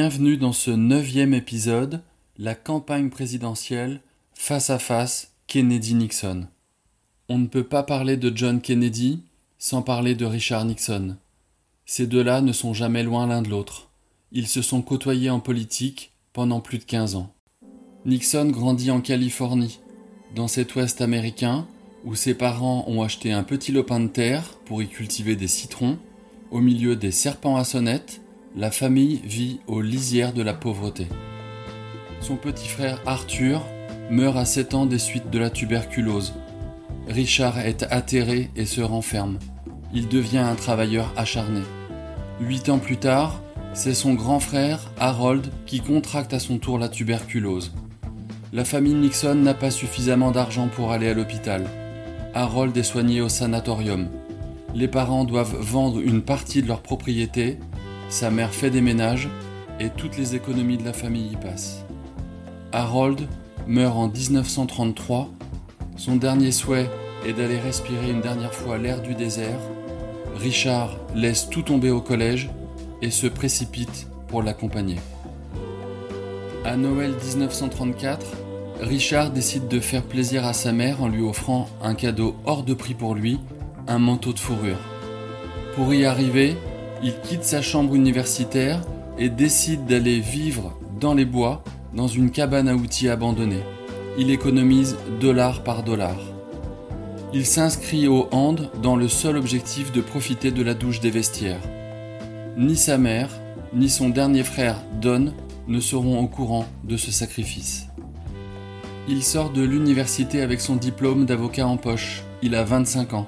Bienvenue dans ce neuvième épisode, la campagne présidentielle face à face Kennedy-Nixon. On ne peut pas parler de John Kennedy sans parler de Richard Nixon. Ces deux-là ne sont jamais loin l'un de l'autre. Ils se sont côtoyés en politique pendant plus de 15 ans. Nixon grandit en Californie, dans cet ouest américain où ses parents ont acheté un petit lopin de terre pour y cultiver des citrons, au milieu des serpents à sonnettes, la famille vit aux lisières de la pauvreté. Son petit frère Arthur meurt à 7 ans des suites de la tuberculose. Richard est atterré et se renferme. Il devient un travailleur acharné. Huit ans plus tard, c'est son grand frère, Harold, qui contracte à son tour la tuberculose. La famille Nixon n'a pas suffisamment d'argent pour aller à l'hôpital. Harold est soigné au sanatorium. Les parents doivent vendre une partie de leur propriété, sa mère fait des ménages et toutes les économies de la famille y passent. Harold meurt en 1933. Son dernier souhait est d'aller respirer une dernière fois l'air du désert. Richard laisse tout tomber au collège et se précipite pour l'accompagner. À Noël 1934, Richard décide de faire plaisir à sa mère en lui offrant un cadeau hors de prix pour lui, un manteau de fourrure. Pour y arriver, il quitte sa chambre universitaire et décide d'aller vivre dans les bois dans une cabane à outils abandonnée. Il économise dollar par dollar. Il s'inscrit au hand dans le seul objectif de profiter de la douche des vestiaires. Ni sa mère, ni son dernier frère Don ne seront au courant de ce sacrifice. Il sort de l'université avec son diplôme d'avocat en poche. Il a 25 ans.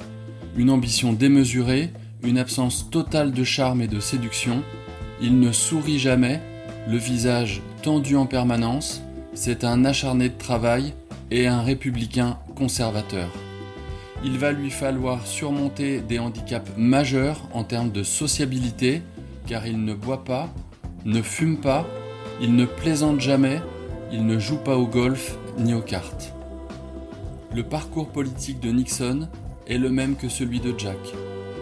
Une ambition démesurée, une absence totale de charme et de séduction. Il ne sourit jamais, le visage tendu en permanence. C'est un acharné de travail et un républicain conservateur. Il va lui falloir surmonter des handicaps majeurs en termes de sociabilité, car il ne boit pas, ne fume pas, il ne plaisante jamais, il ne joue pas au golf ni aux cartes. Le parcours politique de Nixon est le même que celui de Jack.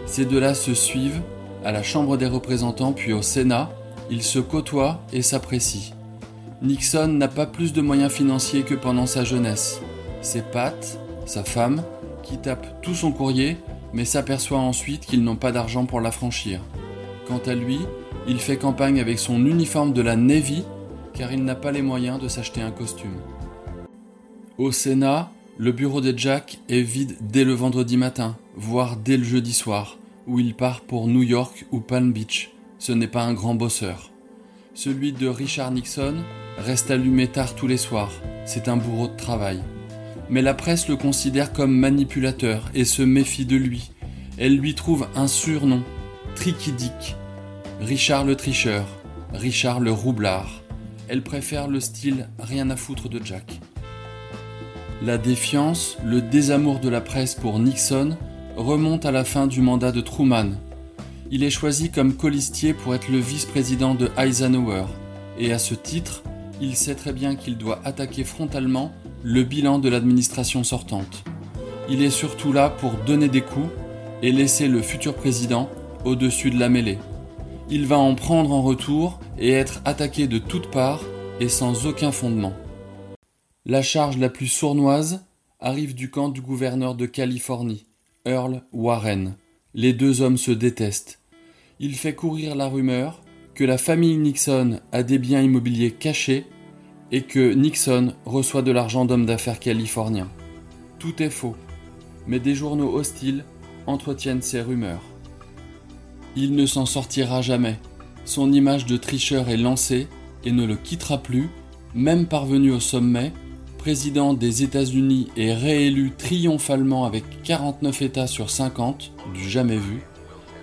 Ces deux-là se suivent à la Chambre des représentants puis au Sénat, ils se côtoient et s'apprécient. Nixon n'a pas plus de moyens financiers que pendant sa jeunesse. C'est Pat, sa femme, qui tape tout son courrier, mais s'aperçoit ensuite qu'ils n'ont pas d'argent pour la franchir. Quant à lui, il fait campagne avec son uniforme de la Navy, car il n'a pas les moyens de s'acheter un costume. Au Sénat, le bureau de Jack est vide dès le vendredi matin, voire dès le jeudi soir, où il part pour New York ou Palm Beach. Ce n'est pas un grand bosseur. Celui de Richard Nixon reste allumé tard tous les soirs. C'est un bourreau de travail. Mais la presse le considère comme manipulateur et se méfie de lui. Elle lui trouve un surnom, Tricky Dick. Richard le tricheur, Richard le roublard. Elle préfère le style rien à foutre de Jack. La défiance, le désamour de la presse pour Nixon remonte à la fin du mandat de Truman. Il est choisi comme colistier pour être le vice-président de Eisenhower, et à ce titre, il sait très bien qu'il doit attaquer frontalement le bilan de l'administration sortante. Il est surtout là pour donner des coups et laisser le futur président au-dessus de la mêlée. Il va en prendre en retour et être attaqué de toutes parts et sans aucun fondement. La charge la plus sournoise arrive du camp du gouverneur de Californie, Earl Warren. Les deux hommes se détestent. Il fait courir la rumeur que la famille Nixon a des biens immobiliers cachés et que Nixon reçoit de l'argent d'hommes d'affaires californiens. Tout est faux, mais des journaux hostiles entretiennent ces rumeurs. Il ne s'en sortira jamais. Son image de tricheur est lancée et ne le quittera plus, même parvenu au sommet, président des États-Unis est réélu triomphalement avec 49 États sur 50, du jamais vu,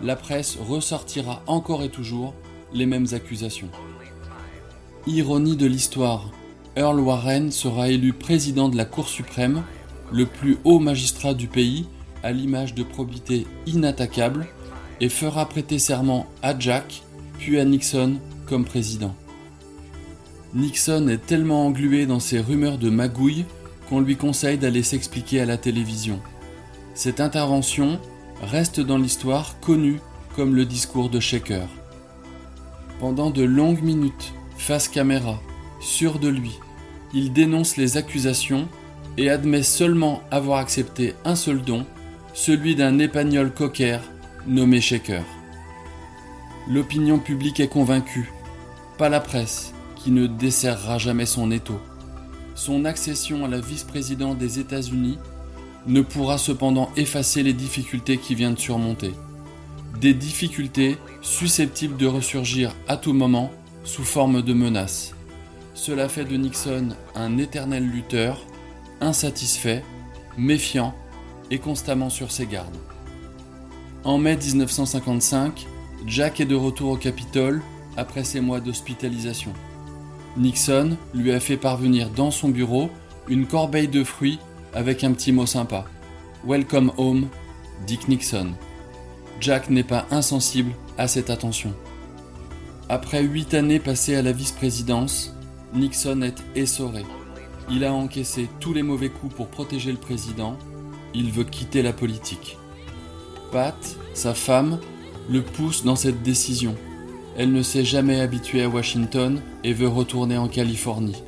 la presse ressortira encore et toujours les mêmes accusations. Ironie de l'histoire, Earl Warren sera élu président de la Cour suprême, le plus haut magistrat du pays, à l'image de probité inattaquable, et fera prêter serment à Jack, puis à Nixon comme président. Nixon est tellement englué dans ces rumeurs de magouille qu'on lui conseille d'aller s'expliquer à la télévision. Cette intervention reste dans l'histoire connue comme le discours de Shaker. Pendant de longues minutes, face caméra, sûr de lui, il dénonce les accusations et admet seulement avoir accepté un seul don, celui d'un épagnol cocker nommé Shaker. L'opinion publique est convaincue, pas la presse, qui ne desserrera jamais son étau. Son accession à la vice-présidente des États-Unis ne pourra cependant effacer les difficultés qu'il vient de surmonter. Des difficultés susceptibles de ressurgir à tout moment sous forme de menaces. Cela fait de Nixon un éternel lutteur, insatisfait, méfiant et constamment sur ses gardes. En mai 1955, Jack est de retour au Capitole après ses mois d'hospitalisation. Nixon lui a fait parvenir dans son bureau une corbeille de fruits avec un petit mot sympa. Welcome home, Dick Nixon. Jack n'est pas insensible à cette attention. Après huit années passées à la vice-présidence, Nixon est essoré. Il a encaissé tous les mauvais coups pour protéger le président. Il veut quitter la politique. Pat, sa femme, le pousse dans cette décision. Elle ne s'est jamais habituée à Washington et veut retourner en Californie.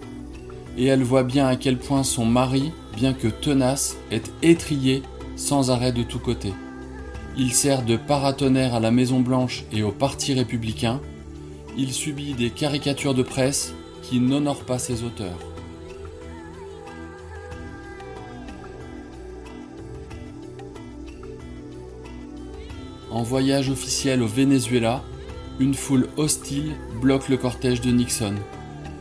Et elle voit bien à quel point son mari, bien que tenace, est étrié sans arrêt de tous côtés. Il sert de paratonnerre à la Maison Blanche et au Parti républicain. Il subit des caricatures de presse qui n'honorent pas ses auteurs. En voyage officiel au Venezuela, une foule hostile bloque le cortège de Nixon.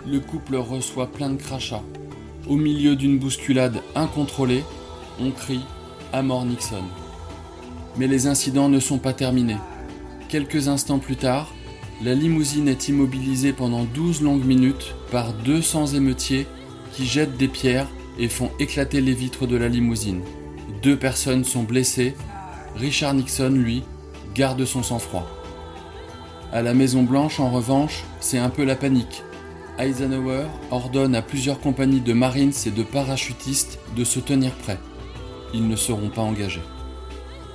Le couple reçoit plein de crachats. Au milieu d'une bousculade incontrôlée, on crie à mort Nixon. Mais les incidents ne sont pas terminés. Quelques instants plus tard, la limousine est immobilisée pendant 12 longues minutes par 200 émeutiers qui jettent des pierres et font éclater les vitres de la limousine. Deux personnes sont blessées. Richard Nixon, lui, garde son sang-froid. À la Maison Blanche, en revanche, c'est un peu la panique. Eisenhower ordonne à plusieurs compagnies de Marines et de parachutistes de se tenir prêts. Ils ne seront pas engagés.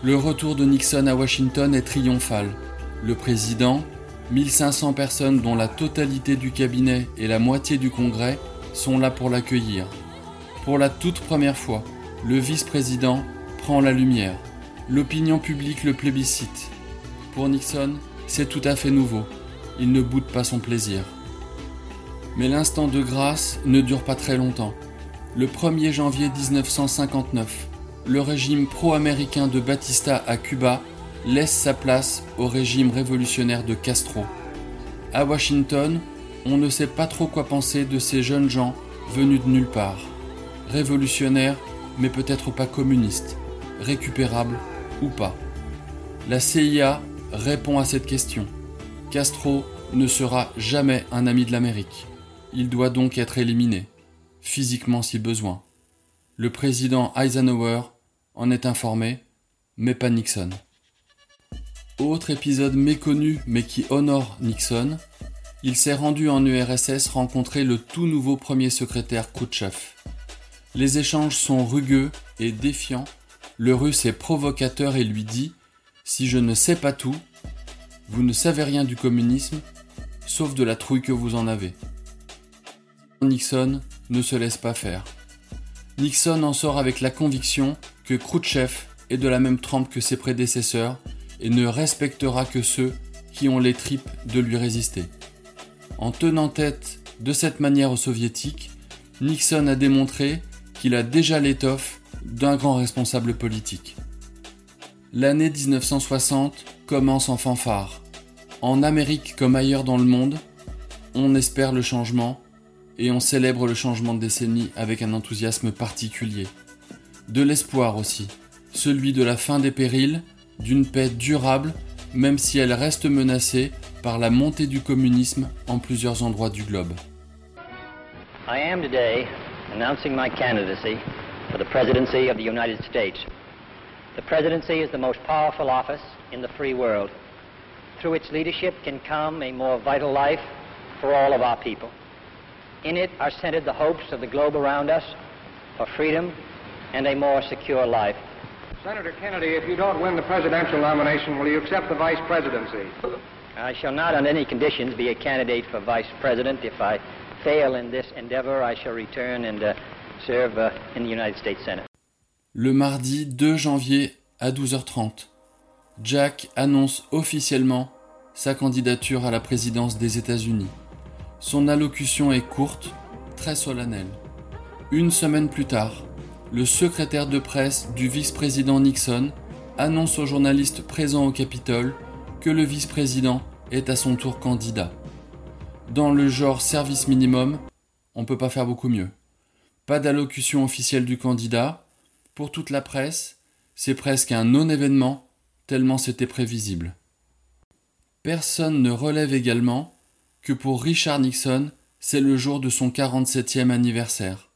Le retour de Nixon à Washington est triomphal. Le président, 1500 personnes dont la totalité du cabinet et la moitié du Congrès sont là pour l'accueillir. Pour la toute première fois, le vice-président prend la lumière. L'opinion publique le plébiscite. Pour Nixon, c'est tout à fait nouveau. Il ne boude pas son plaisir. Mais l'instant de grâce ne dure pas très longtemps. Le 1er janvier 1959, le régime pro-américain de Batista à Cuba laisse sa place au régime révolutionnaire de Castro. À Washington, on ne sait pas trop quoi penser de ces jeunes gens venus de nulle part. Révolutionnaires, mais peut-être pas communistes. Récupérables ou pas. La CIA répond à cette question. Castro ne sera jamais un ami de l'Amérique. Il doit donc être éliminé, physiquement si besoin. Le président Eisenhower en est informé, mais pas Nixon. Autre épisode méconnu mais qui honore Nixon, il s'est rendu en URSS rencontrer le tout nouveau premier secrétaire Khrouchtchev. Les échanges sont rugueux et défiants. Le russe est provocateur et lui dit Si je ne sais pas tout, vous ne savez rien du communisme, sauf de la trouille que vous en avez. Nixon ne se laisse pas faire. Nixon en sort avec la conviction que Khrouchtchev est de la même trempe que ses prédécesseurs et ne respectera que ceux qui ont les tripes de lui résister. En tenant tête de cette manière aux soviétiques, Nixon a démontré qu'il a déjà l'étoffe d'un grand responsable politique. L'année 1960 commence en fanfare. En Amérique comme ailleurs dans le monde, on espère le changement et on célèbre le changement de décennie avec un enthousiasme particulier. De l'espoir aussi, celui de la fin des périls d'une paix durable, même si elle reste menacée par la montée du communisme en plusieurs endroits du globe. I am today announcing my candidacy for the presidency of the United States. The presidency is the most powerful office in the free world. Through its leadership can come a more vital life for all of our people. In it are centered the hopes of the globe around us for freedom and a more secure life. Senator Kennedy, if you don't win the presidential nomination, will you accept the vice presidency? I shall not, on any conditions, be a candidate for vice president. If I fail in this endeavor, I shall return and uh, serve uh, in the United States Senate. Le mardi 2 janvier à 12h30, Jack annonce officiellement sa candidature à la présidence des États-Unis. Son allocution est courte, très solennelle. Une semaine plus tard, le secrétaire de presse du vice-président Nixon annonce aux journalistes présents au Capitole que le vice-président est à son tour candidat. Dans le genre service minimum, on ne peut pas faire beaucoup mieux. Pas d'allocution officielle du candidat. Pour toute la presse, c'est presque un non-événement, tellement c'était prévisible. Personne ne relève également que pour Richard Nixon, c'est le jour de son 47e anniversaire.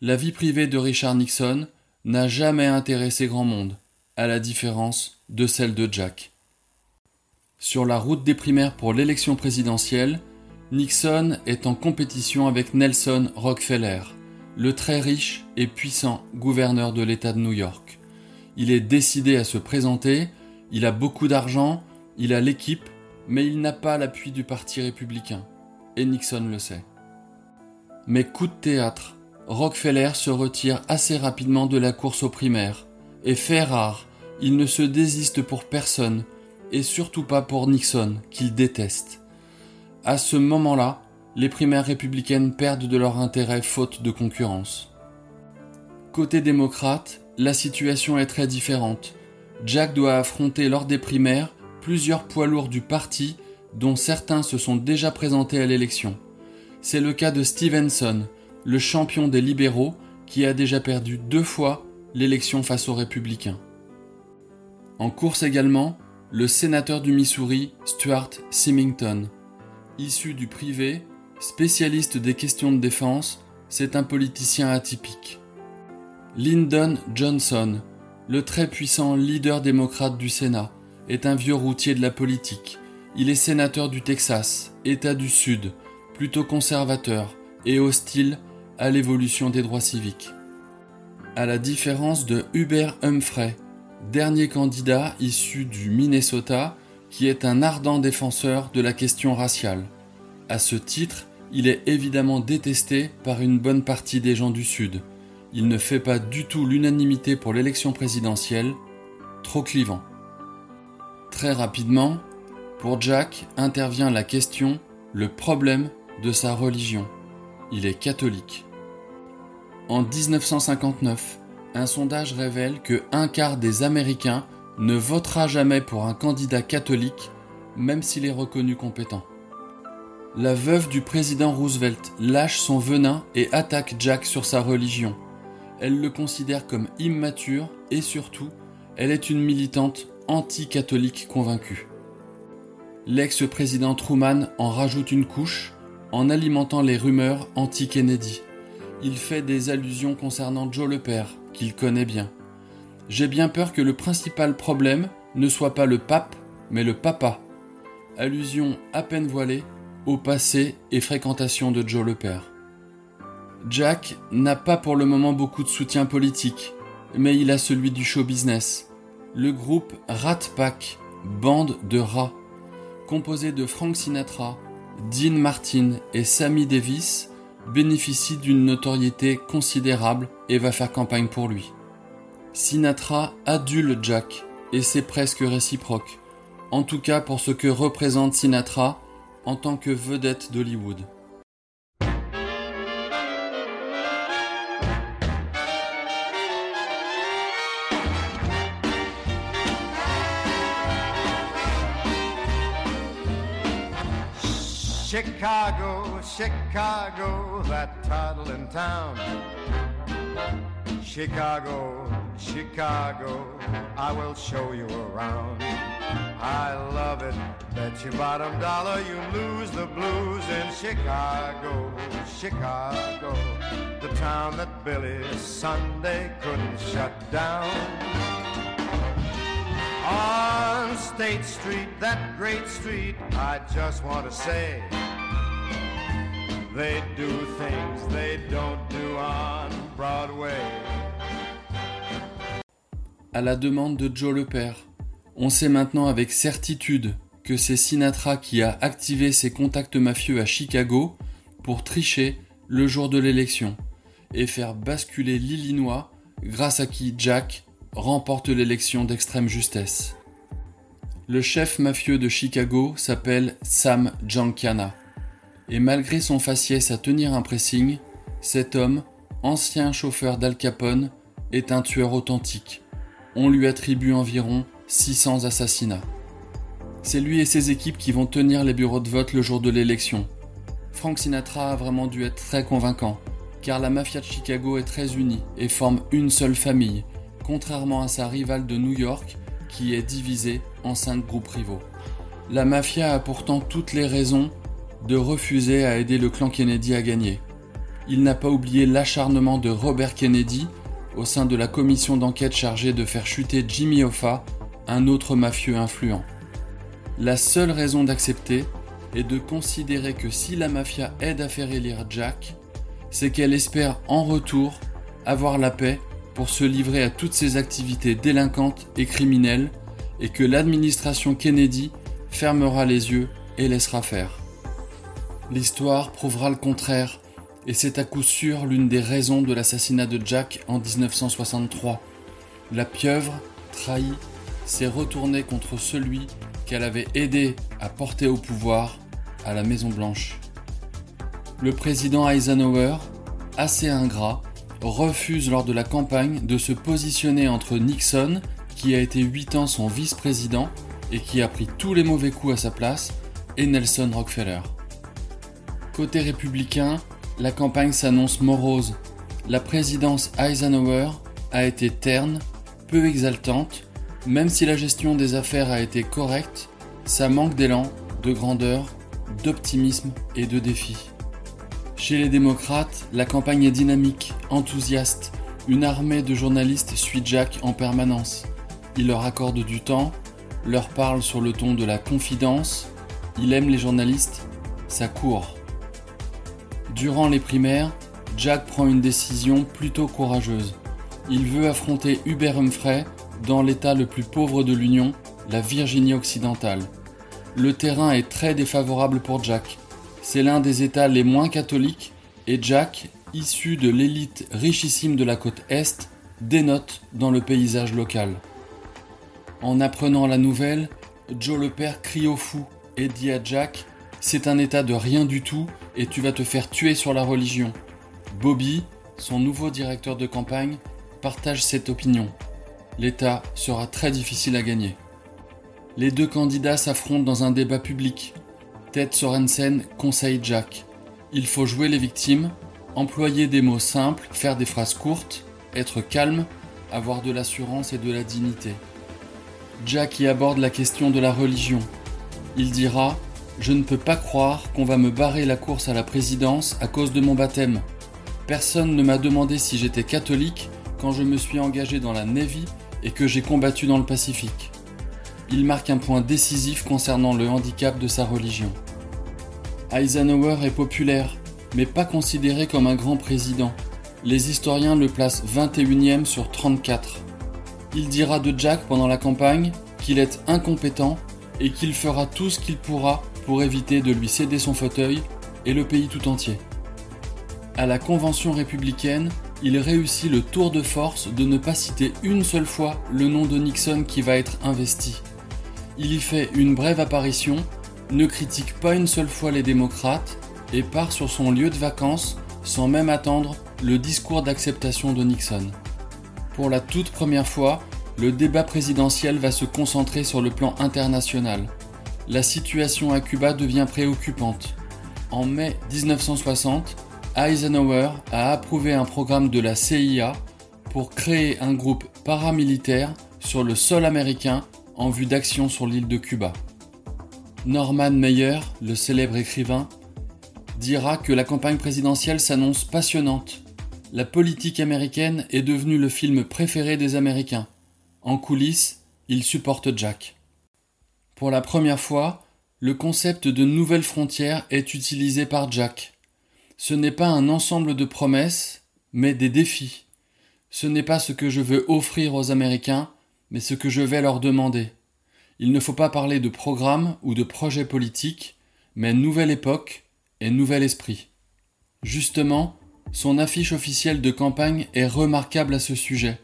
La vie privée de Richard Nixon n'a jamais intéressé grand monde, à la différence de celle de Jack. Sur la route des primaires pour l'élection présidentielle, Nixon est en compétition avec Nelson Rockefeller, le très riche et puissant gouverneur de l'État de New York. Il est décidé à se présenter, il a beaucoup d'argent, il a l'équipe, mais il n'a pas l'appui du Parti républicain. Et Nixon le sait. Mais coup de théâtre, Rockefeller se retire assez rapidement de la course aux primaires, et fait rare, il ne se désiste pour personne, et surtout pas pour Nixon, qu'il déteste. À ce moment-là, les primaires républicaines perdent de leur intérêt faute de concurrence. Côté démocrate, la situation est très différente. Jack doit affronter lors des primaires plusieurs poids lourds du parti dont certains se sont déjà présentés à l'élection. C'est le cas de Stevenson, le champion des libéraux qui a déjà perdu deux fois l'élection face aux républicains. En course également, le sénateur du Missouri, Stuart Symington. Issu du privé, spécialiste des questions de défense, c'est un politicien atypique. Lyndon Johnson, le très puissant leader démocrate du Sénat, est un vieux routier de la politique. Il est sénateur du Texas, État du Sud, plutôt conservateur et hostile à l'évolution des droits civiques. À la différence de Hubert Humphrey, dernier candidat issu du Minnesota, qui est un ardent défenseur de la question raciale. À ce titre, il est évidemment détesté par une bonne partie des gens du Sud. Il ne fait pas du tout l'unanimité pour l'élection présidentielle, trop clivant. Très rapidement, pour Jack intervient la question, le problème de sa religion. Il est catholique. En 1959, un sondage révèle que un quart des Américains ne votera jamais pour un candidat catholique, même s'il est reconnu compétent. La veuve du président Roosevelt lâche son venin et attaque Jack sur sa religion. Elle le considère comme immature et surtout, elle est une militante anti-catholique convaincue. L'ex-président Truman en rajoute une couche en alimentant les rumeurs anti-Kennedy. Il fait des allusions concernant Joe le père, qu'il connaît bien. J'ai bien peur que le principal problème ne soit pas le pape, mais le papa. Allusion à peine voilée au passé et fréquentation de Joe le père. Jack n'a pas pour le moment beaucoup de soutien politique, mais il a celui du show business. Le groupe Rat Pack, bande de rats, composé de Frank Sinatra, Dean Martin et Sammy Davis, bénéficie d'une notoriété considérable et va faire campagne pour lui. Sinatra adule Jack, et c'est presque réciproque, en tout cas pour ce que représente Sinatra en tant que vedette d'Hollywood. Chicago, Chicago, that toddling town. Chicago, Chicago, I will show you around. I love it, bet your bottom dollar you lose the blues in Chicago, Chicago, the town that Billy Sunday couldn't shut down. On State Street, that great street, I just want to say they do things they don't do on Broadway. À la demande de Joe le père, on sait maintenant avec certitude que c'est Sinatra qui a activé ses contacts mafieux à Chicago pour tricher le jour de l'élection et faire basculer l'Illinois grâce à qui Jack remporte l'élection d'extrême justesse. Le chef mafieux de Chicago s'appelle Sam Giancana. Et malgré son faciès à tenir un pressing, cet homme, ancien chauffeur d'Al Capone, est un tueur authentique. On lui attribue environ 600 assassinats. C'est lui et ses équipes qui vont tenir les bureaux de vote le jour de l'élection. Frank Sinatra a vraiment dû être très convaincant, car la mafia de Chicago est très unie et forme une seule famille, contrairement à sa rivale de New York qui est divisée en cinq groupes rivaux. La mafia a pourtant toutes les raisons de refuser à aider le clan Kennedy à gagner. Il n'a pas oublié l'acharnement de Robert Kennedy au sein de la commission d'enquête chargée de faire chuter Jimmy Hoffa, un autre mafieux influent. La seule raison d'accepter est de considérer que si la mafia aide à faire élire Jack, c'est qu'elle espère en retour avoir la paix pour se livrer à toutes ses activités délinquantes et criminelles et que l'administration Kennedy fermera les yeux et laissera faire. L'histoire prouvera le contraire, et c'est à coup sûr l'une des raisons de l'assassinat de Jack en 1963. La pieuvre, trahie, s'est retournée contre celui qu'elle avait aidé à porter au pouvoir à la Maison Blanche. Le président Eisenhower, assez ingrat, refuse lors de la campagne de se positionner entre Nixon, qui a été 8 ans son vice-président et qui a pris tous les mauvais coups à sa place, et Nelson Rockefeller. Côté républicain, la campagne s'annonce morose. La présidence Eisenhower a été terne, peu exaltante, même si la gestion des affaires a été correcte, ça manque d'élan, de grandeur, d'optimisme et de défi. Chez les démocrates, la campagne est dynamique, enthousiaste. Une armée de journalistes suit Jack en permanence. Il leur accorde du temps, leur parle sur le ton de la confidence, il aime les journalistes, ça court. Durant les primaires, Jack prend une décision plutôt courageuse. Il veut affronter Hubert Humphrey dans l'état le plus pauvre de l'Union, la Virginie occidentale. Le terrain est très défavorable pour Jack. C'est l'un des États les moins catholiques et Jack, issu de l'élite richissime de la côte Est, dénote dans le paysage local. En apprenant la nouvelle, Joe le père crie au fou et dit à Jack C'est un état de rien du tout et tu vas te faire tuer sur la religion. Bobby, son nouveau directeur de campagne, partage cette opinion. L'état sera très difficile à gagner. Les deux candidats s'affrontent dans un débat public. Ted Sorensen conseille Jack. Il faut jouer les victimes, employer des mots simples, faire des phrases courtes, être calme, avoir de l'assurance et de la dignité. Jack y aborde la question de la religion. Il dira Je ne peux pas croire qu'on va me barrer la course à la présidence à cause de mon baptême. Personne ne m'a demandé si j'étais catholique quand je me suis engagé dans la Navy et que j'ai combattu dans le Pacifique. Il marque un point décisif concernant le handicap de sa religion. Eisenhower est populaire, mais pas considéré comme un grand président. Les historiens le placent 21e sur 34. Il dira de Jack pendant la campagne qu'il est incompétent et qu'il fera tout ce qu'il pourra pour éviter de lui céder son fauteuil et le pays tout entier. À la convention républicaine, il réussit le tour de force de ne pas citer une seule fois le nom de Nixon qui va être investi. Il y fait une brève apparition, ne critique pas une seule fois les démocrates et part sur son lieu de vacances sans même attendre le discours d'acceptation de Nixon. Pour la toute première fois, le débat présidentiel va se concentrer sur le plan international. La situation à Cuba devient préoccupante. En mai 1960, Eisenhower a approuvé un programme de la CIA pour créer un groupe paramilitaire sur le sol américain en vue d'action sur l'île de Cuba. Norman Meyer, le célèbre écrivain, dira que la campagne présidentielle s'annonce passionnante la politique américaine est devenue le film préféré des Américains. En coulisses, ils supportent Jack. Pour la première fois, le concept de nouvelles frontières est utilisé par Jack. Ce n'est pas un ensemble de promesses, mais des défis. Ce n'est pas ce que je veux offrir aux Américains, mais ce que je vais leur demander. Il ne faut pas parler de programme ou de projet politique, mais nouvelle époque et nouvel esprit. Justement, son affiche officielle de campagne est remarquable à ce sujet.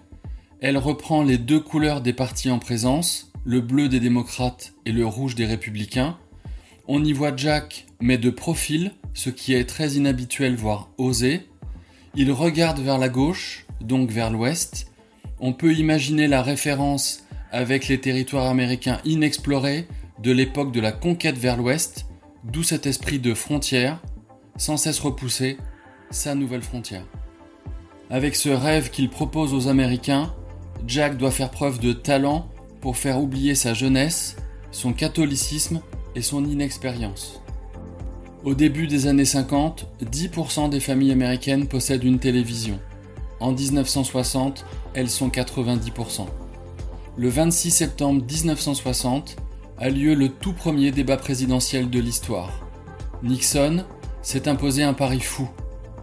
Elle reprend les deux couleurs des partis en présence, le bleu des démocrates et le rouge des républicains. On y voit Jack, mais de profil, ce qui est très inhabituel voire osé. Il regarde vers la gauche, donc vers l'ouest. On peut imaginer la référence avec les territoires américains inexplorés de l'époque de la conquête vers l'ouest, d'où cet esprit de frontière, sans cesse repoussé, sa nouvelle frontière. Avec ce rêve qu'il propose aux Américains, Jack doit faire preuve de talent pour faire oublier sa jeunesse, son catholicisme et son inexpérience. Au début des années 50, 10% des familles américaines possèdent une télévision. En 1960, elles sont 90%. Le 26 septembre 1960 a lieu le tout premier débat présidentiel de l'histoire. Nixon s'est imposé un pari fou,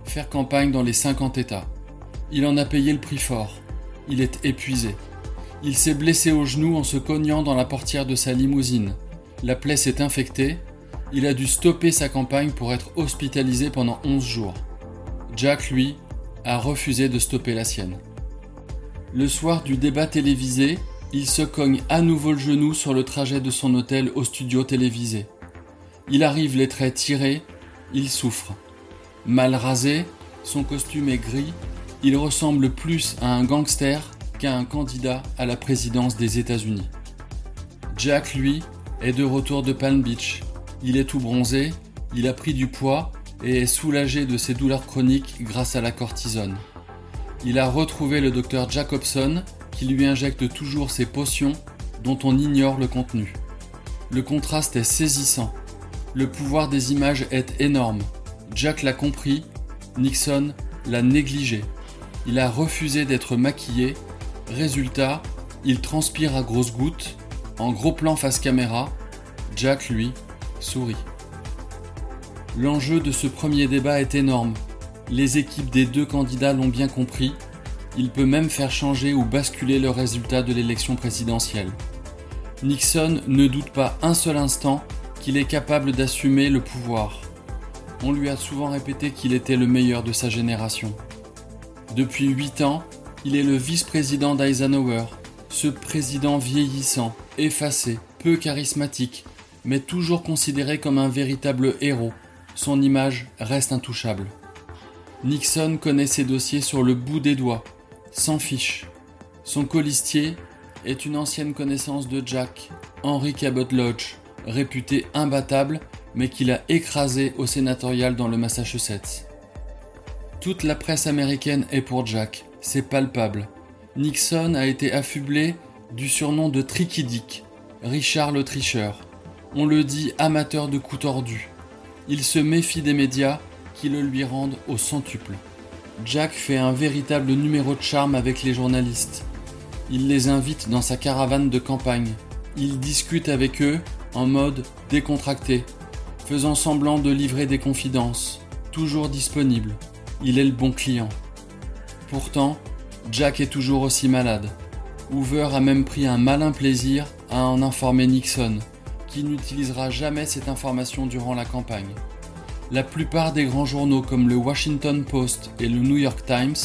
faire campagne dans les 50 États. Il en a payé le prix fort. Il est épuisé. Il s'est blessé au genou en se cognant dans la portière de sa limousine. La plaie s'est infectée. Il a dû stopper sa campagne pour être hospitalisé pendant 11 jours. Jack, lui, a refusé de stopper la sienne. Le soir du débat télévisé, il se cogne à nouveau le genou sur le trajet de son hôtel au studio télévisé. Il arrive les traits tirés, il souffre. Mal rasé, son costume est gris, il ressemble plus à un gangster qu'à un candidat à la présidence des États-Unis. Jack, lui, est de retour de Palm Beach. Il est tout bronzé, il a pris du poids et est soulagé de ses douleurs chroniques grâce à la cortisone. Il a retrouvé le docteur Jacobson qui lui injecte toujours ses potions dont on ignore le contenu. Le contraste est saisissant. Le pouvoir des images est énorme. Jack l'a compris, Nixon l'a négligé. Il a refusé d'être maquillé. Résultat, il transpire à grosses gouttes. En gros plan face caméra, Jack, lui, sourit. L'enjeu de ce premier débat est énorme. Les équipes des deux candidats l'ont bien compris. Il peut même faire changer ou basculer le résultat de l'élection présidentielle. Nixon ne doute pas un seul instant qu'il est capable d'assumer le pouvoir. On lui a souvent répété qu'il était le meilleur de sa génération. Depuis huit ans, il est le vice-président d'Eisenhower, ce président vieillissant, effacé, peu charismatique, mais toujours considéré comme un véritable héros. Son image reste intouchable. Nixon connaît ses dossiers sur le bout des doigts, sans fiche. Son colistier est une ancienne connaissance de Jack, Henry Cabot Lodge, réputé imbattable, mais qu'il a écrasé au sénatorial dans le Massachusetts. Toute la presse américaine est pour Jack, c'est palpable. Nixon a été affublé du surnom de Tricky Dick, Richard le tricheur. On le dit amateur de coups tordus. Il se méfie des médias qui le lui rendent au centuple. Jack fait un véritable numéro de charme avec les journalistes. Il les invite dans sa caravane de campagne. Il discute avec eux en mode décontracté, faisant semblant de livrer des confidences, toujours disponible. Il est le bon client. Pourtant, Jack est toujours aussi malade. Hoover a même pris un malin plaisir à en informer Nixon, qui n'utilisera jamais cette information durant la campagne. La plupart des grands journaux comme le Washington Post et le New York Times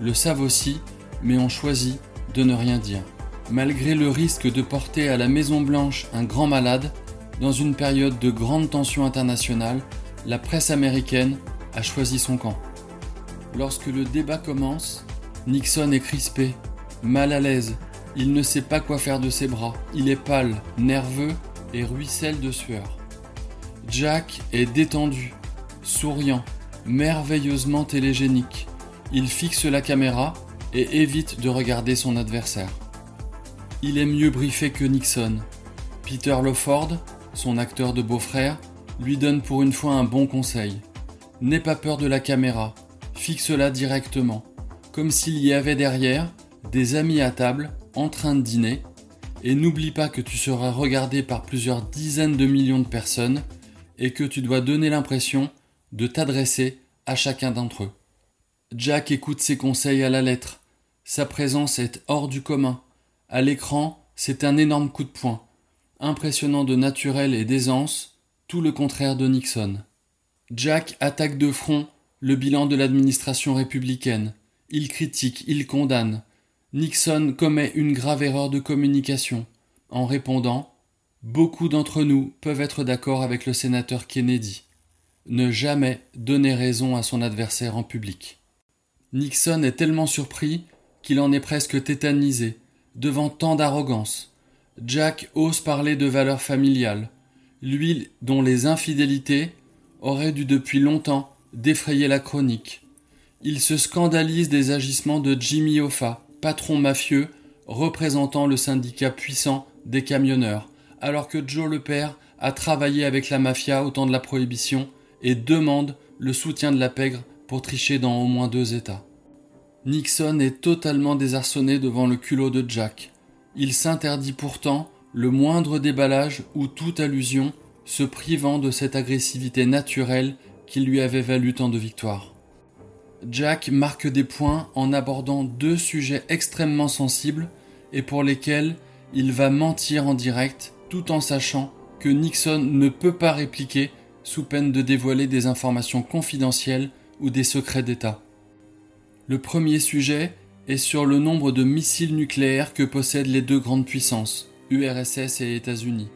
le savent aussi, mais ont choisi de ne rien dire. Malgré le risque de porter à la Maison Blanche un grand malade, dans une période de grande tension internationale, la presse américaine a choisi son camp. Lorsque le débat commence, Nixon est crispé, mal à l'aise, il ne sait pas quoi faire de ses bras, il est pâle, nerveux et ruisselle de sueur. Jack est détendu, souriant, merveilleusement télégénique. Il fixe la caméra et évite de regarder son adversaire. Il est mieux briefé que Nixon. Peter Lawford, son acteur de beau-frère, lui donne pour une fois un bon conseil. N'aie pas peur de la caméra, fixe-la directement, comme s'il y avait derrière des amis à table en train de dîner, et n'oublie pas que tu seras regardé par plusieurs dizaines de millions de personnes et que tu dois donner l'impression de t'adresser à chacun d'entre eux. Jack écoute ses conseils à la lettre. Sa présence est hors du commun. À l'écran, c'est un énorme coup de poing. impressionnant de naturel et d'aisance, tout le contraire de Nixon. Jack attaque de front le bilan de l'administration républicaine. Il critique, il condamne. Nixon commet une grave erreur de communication en répondant Beaucoup d'entre nous peuvent être d'accord avec le sénateur Kennedy. Ne jamais donner raison à son adversaire en public. Nixon est tellement surpris qu'il en est presque tétanisé devant tant d'arrogance. Jack ose parler de valeurs familiales, lui dont les infidélités auraient dû depuis longtemps défrayer la chronique. Il se scandalise des agissements de Jimmy Hoffa, patron mafieux représentant le syndicat puissant des camionneurs, alors que Joe le père a travaillé avec la mafia au temps de la prohibition et demande le soutien de la pègre pour tricher dans au moins deux États. Nixon est totalement désarçonné devant le culot de Jack. Il s'interdit pourtant le moindre déballage ou toute allusion, se privant de cette agressivité naturelle qui lui avait valu tant de victoires. Jack marque des points en abordant deux sujets extrêmement sensibles et pour lesquels il va mentir en direct tout en sachant que Nixon ne peut pas répliquer sous peine de dévoiler des informations confidentielles ou des secrets d'État. Le premier sujet est sur le nombre de missiles nucléaires que possèdent les deux grandes puissances, URSS et États-Unis.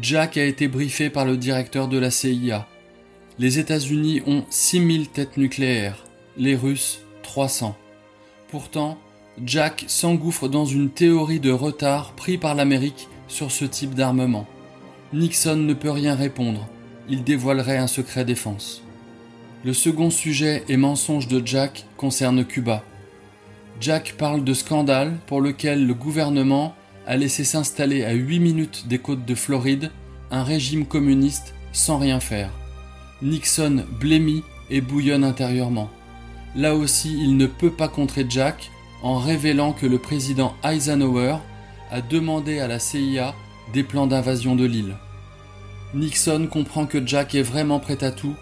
Jack a été briefé par le directeur de la CIA. Les États-Unis ont 6000 têtes nucléaires, les Russes 300. Pourtant, Jack s'engouffre dans une théorie de retard pris par l'Amérique sur ce type d'armement. Nixon ne peut rien répondre, il dévoilerait un secret défense. Le second sujet et mensonge de Jack concerne Cuba. Jack parle de scandale pour lequel le gouvernement a laissé s'installer à 8 minutes des côtes de Floride un régime communiste sans rien faire. Nixon blêmit et bouillonne intérieurement. Là aussi, il ne peut pas contrer Jack en révélant que le président Eisenhower a demandé à la CIA des plans d'invasion de l'île. Nixon comprend que Jack est vraiment prêt à tout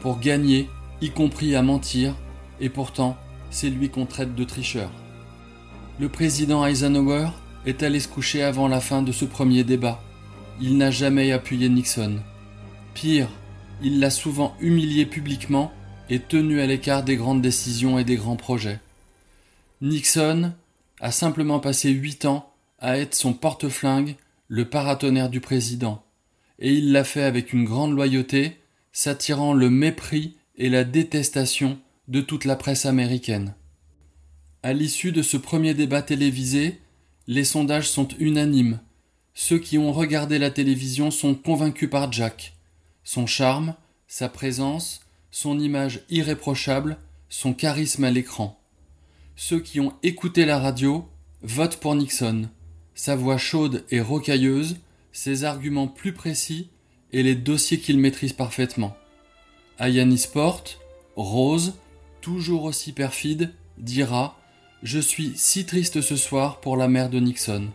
pour gagner, y compris à mentir, et pourtant c'est lui qu'on traite de tricheur. Le président Eisenhower est allé se coucher avant la fin de ce premier débat. Il n'a jamais appuyé Nixon. Pire, il l'a souvent humilié publiquement et tenu à l'écart des grandes décisions et des grands projets. Nixon a simplement passé huit ans à être son porte-flingue, le paratonnerre du président, et il l'a fait avec une grande loyauté, s'attirant le mépris et la détestation de toute la presse américaine. À l'issue de ce premier débat télévisé, les sondages sont unanimes. Ceux qui ont regardé la télévision sont convaincus par Jack. Son charme, sa présence, son image irréprochable, son charisme à l'écran. Ceux qui ont écouté la radio votent pour Nixon. Sa voix chaude et rocailleuse, ses arguments plus précis et les dossiers qu'il maîtrise parfaitement. Ayani Sport, Rose, toujours aussi perfide, dira Je suis si triste ce soir pour la mère de Nixon.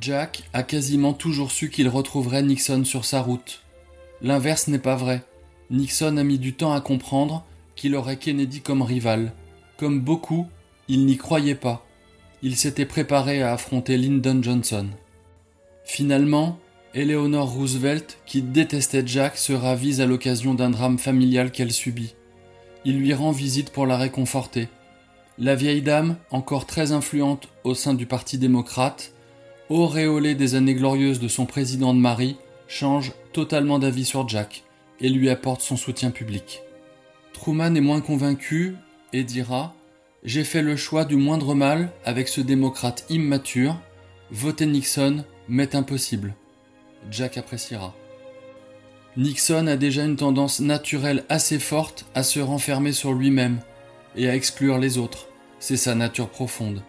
Jack a quasiment toujours su qu'il retrouverait Nixon sur sa route. L'inverse n'est pas vrai. Nixon a mis du temps à comprendre qu'il aurait Kennedy comme rival. Comme beaucoup, il n'y croyait pas. Il s'était préparé à affronter Lyndon Johnson. Finalement, Eleanor Roosevelt, qui détestait Jack, se ravise à l'occasion d'un drame familial qu'elle subit. Il lui rend visite pour la réconforter. La vieille dame, encore très influente au sein du Parti démocrate, auréolée des années glorieuses de son président de mari, change totalement d'avis sur Jack et lui apporte son soutien public. Truman est moins convaincu et dira J'ai fait le choix du moindre mal avec ce démocrate immature. Voter Nixon m'est impossible. Jack appréciera. Nixon a déjà une tendance naturelle assez forte à se renfermer sur lui-même et à exclure les autres. C'est sa nature profonde.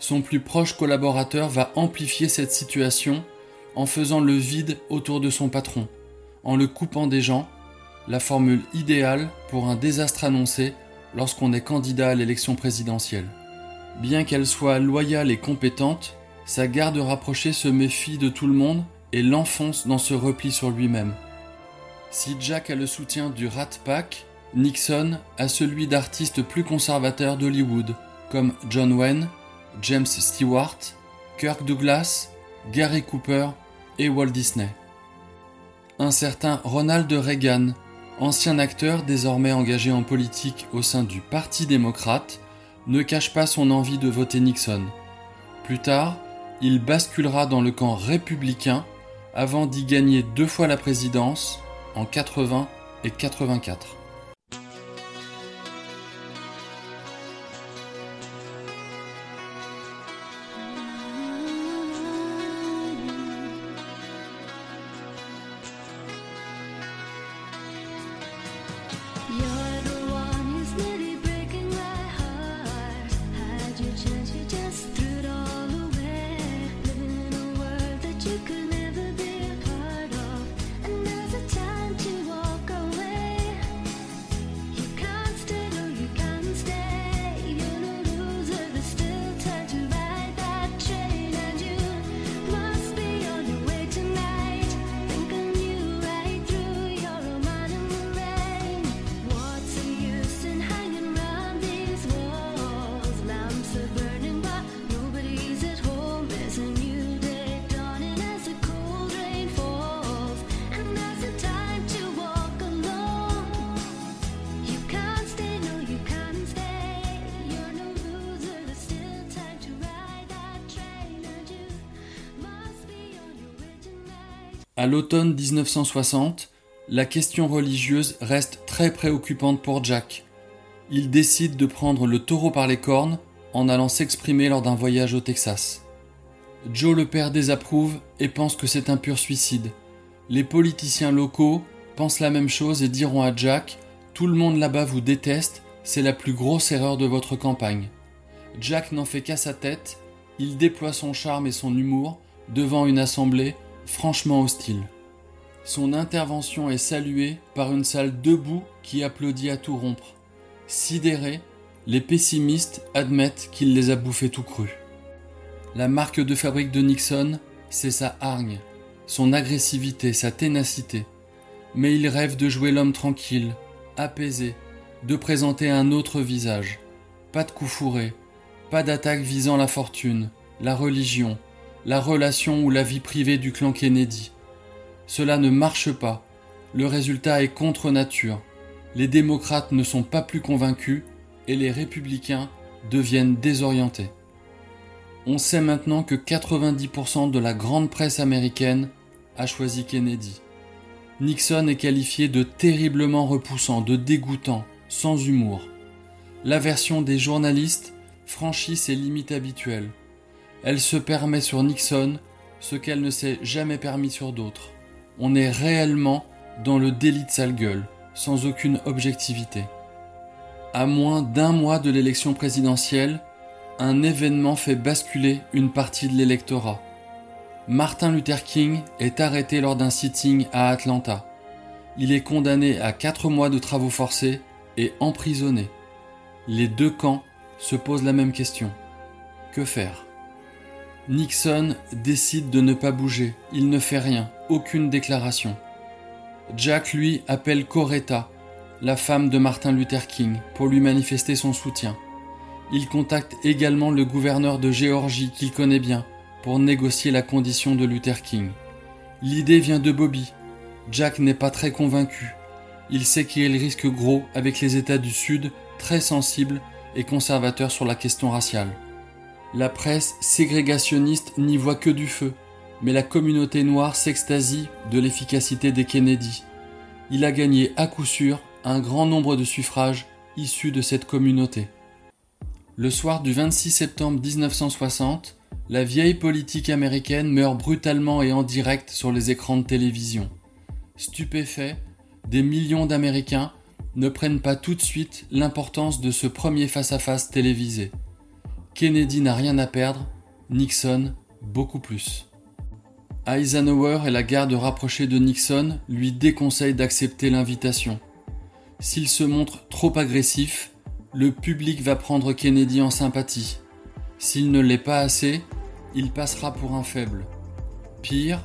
Son plus proche collaborateur va amplifier cette situation en faisant le vide autour de son patron en le coupant des gens, la formule idéale pour un désastre annoncé lorsqu'on est candidat à l'élection présidentielle. Bien qu'elle soit loyale et compétente, sa garde rapprochée se méfie de tout le monde et l'enfonce dans ce repli sur lui-même. Si Jack a le soutien du Rat Pack, Nixon a celui d'artistes plus conservateurs d'Hollywood, comme John Wayne, James Stewart, Kirk Douglas, Gary Cooper Walt Disney. Un certain Ronald Reagan, ancien acteur désormais engagé en politique au sein du Parti démocrate, ne cache pas son envie de voter Nixon. Plus tard, il basculera dans le camp républicain avant d'y gagner deux fois la présidence en 80 et 84. À l'automne 1960, la question religieuse reste très préoccupante pour Jack. Il décide de prendre le taureau par les cornes en allant s'exprimer lors d'un voyage au Texas. Joe le père désapprouve et pense que c'est un pur suicide. Les politiciens locaux pensent la même chose et diront à Jack Tout le monde là-bas vous déteste, c'est la plus grosse erreur de votre campagne. Jack n'en fait qu'à sa tête, il déploie son charme et son humour devant une assemblée franchement hostile. Son intervention est saluée par une salle debout qui applaudit à tout rompre. Sidérés, les pessimistes admettent qu'il les a bouffés tout crus. La marque de fabrique de Nixon, c'est sa hargne, son agressivité, sa ténacité. Mais il rêve de jouer l'homme tranquille, apaisé, de présenter un autre visage. Pas de coups fourrés, pas d'attaque visant la fortune, la religion, la relation ou la vie privée du clan Kennedy. Cela ne marche pas. Le résultat est contre nature. Les démocrates ne sont pas plus convaincus et les républicains deviennent désorientés. On sait maintenant que 90% de la grande presse américaine a choisi Kennedy. Nixon est qualifié de terriblement repoussant, de dégoûtant, sans humour. L'aversion des journalistes franchit ses limites habituelles elle se permet sur Nixon ce qu'elle ne s'est jamais permis sur d'autres. On est réellement dans le délit de sale gueule, sans aucune objectivité. À moins d'un mois de l'élection présidentielle, un événement fait basculer une partie de l'électorat. Martin Luther King est arrêté lors d'un sitting à Atlanta. Il est condamné à 4 mois de travaux forcés et emprisonné. Les deux camps se posent la même question. Que faire? Nixon décide de ne pas bouger, il ne fait rien, aucune déclaration. Jack, lui, appelle Coretta, la femme de Martin Luther King, pour lui manifester son soutien. Il contacte également le gouverneur de Géorgie qu'il connaît bien, pour négocier la condition de Luther King. L'idée vient de Bobby. Jack n'est pas très convaincu. Il sait qu'il risque gros avec les États du Sud, très sensibles et conservateurs sur la question raciale. La presse ségrégationniste n'y voit que du feu, mais la communauté noire s'extasie de l'efficacité des Kennedy. Il a gagné à coup sûr un grand nombre de suffrages issus de cette communauté. Le soir du 26 septembre 1960, la vieille politique américaine meurt brutalement et en direct sur les écrans de télévision. Stupéfaits, des millions d'Américains ne prennent pas tout de suite l'importance de ce premier face-à-face télévisé. Kennedy n'a rien à perdre, Nixon beaucoup plus. Eisenhower et la garde rapprochée de Nixon lui déconseillent d'accepter l'invitation. S'il se montre trop agressif, le public va prendre Kennedy en sympathie. S'il ne l'est pas assez, il passera pour un faible. Pire,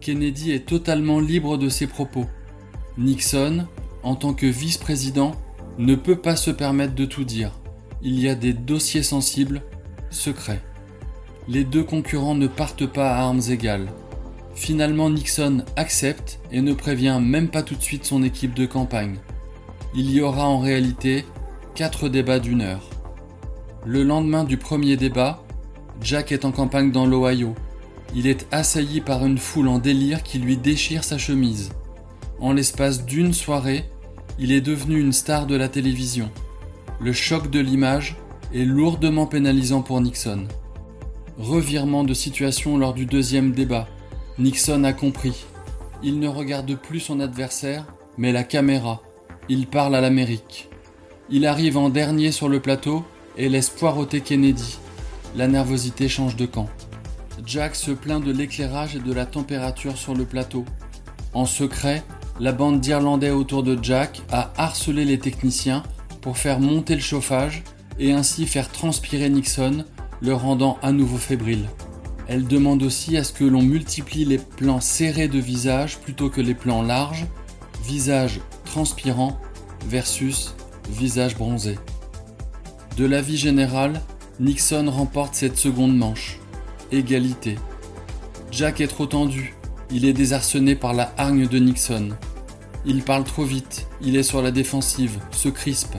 Kennedy est totalement libre de ses propos. Nixon, en tant que vice-président, ne peut pas se permettre de tout dire il y a des dossiers sensibles, secrets. Les deux concurrents ne partent pas à armes égales. Finalement, Nixon accepte et ne prévient même pas tout de suite son équipe de campagne. Il y aura en réalité quatre débats d'une heure. Le lendemain du premier débat, Jack est en campagne dans l'Ohio. Il est assailli par une foule en délire qui lui déchire sa chemise. En l'espace d'une soirée, il est devenu une star de la télévision. Le choc de l'image est lourdement pénalisant pour Nixon. Revirement de situation lors du deuxième débat. Nixon a compris. Il ne regarde plus son adversaire, mais la caméra. Il parle à l'Amérique. Il arrive en dernier sur le plateau et laisse poireauter Kennedy. La nervosité change de camp. Jack se plaint de l'éclairage et de la température sur le plateau. En secret, la bande d'Irlandais autour de Jack a harcelé les techniciens pour faire monter le chauffage et ainsi faire transpirer Nixon, le rendant à nouveau fébrile. Elle demande aussi à ce que l'on multiplie les plans serrés de visage plutôt que les plans larges, visage transpirant versus visage bronzé. De l'avis général, Nixon remporte cette seconde manche. Égalité. Jack est trop tendu. Il est désarçonné par la hargne de Nixon. Il parle trop vite. Il est sur la défensive, se crispe.